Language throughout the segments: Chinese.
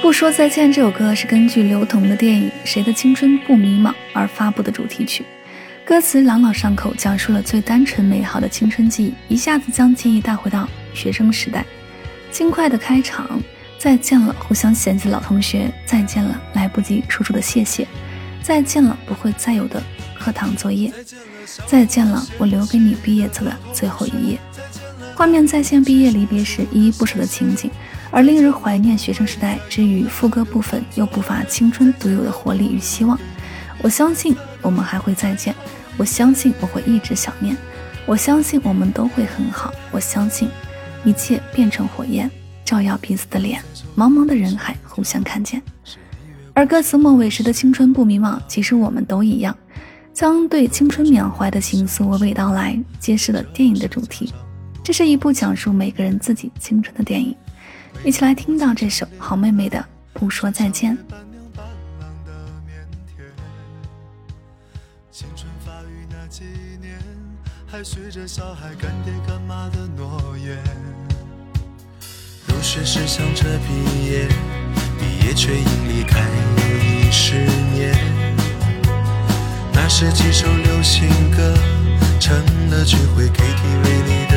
不说再见这首歌是根据刘同的电影《谁的青春不迷茫》而发布的主题曲，歌词朗朗上口，讲述了最单纯美好的青春记忆，一下子将记忆带回到学生时代。轻快的开场，再见了，互相嫌弃的老同学，再见了，来不及说出的谢谢，再见了，不会再有的课堂作业，再见了，我留给你毕业册的最后一页。画面再现毕业离别时依依不舍的情景。而令人怀念学生时代之余，副歌部分又不乏青春独有的活力与希望。我相信我们还会再见，我相信我会一直想念，我相信我们都会很好，我相信一切变成火焰，照耀彼此的脸，茫茫的人海互相看见。而歌词末尾时的青春不迷茫，其实我们都一样，将对青春缅怀的情愫娓娓道来，揭示了电影的主题。这是一部讲述每个人自己青春的电影。一起来听到这首好妹妹的《不说再见》。青春发育那几年，还许着小孩干爹干妈的诺言。入学时想着毕业，毕业却因离开又一十年。那时几首流行歌，成了聚会 KTV 里的。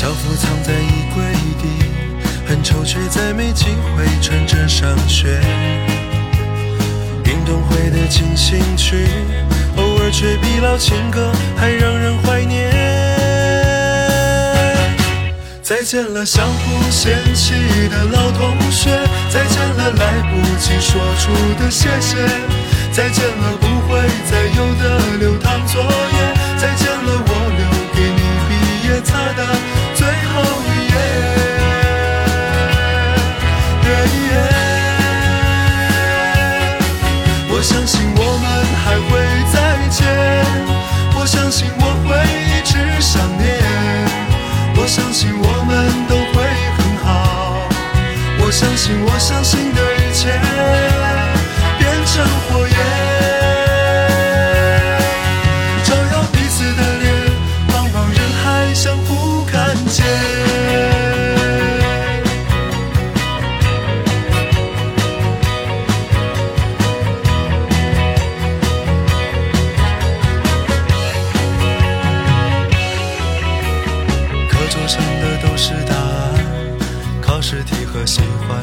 校服藏在衣柜底，很丑，却再没机会穿着上学。运动会的进行曲，偶尔却比老情歌还让人怀念。再见了，相互嫌弃的老同学，再见了，来不及说出的谢谢，再见了，不会再有的流淌作业，再见了，我留给你毕业册的。我相信我相信的一切变成火焰，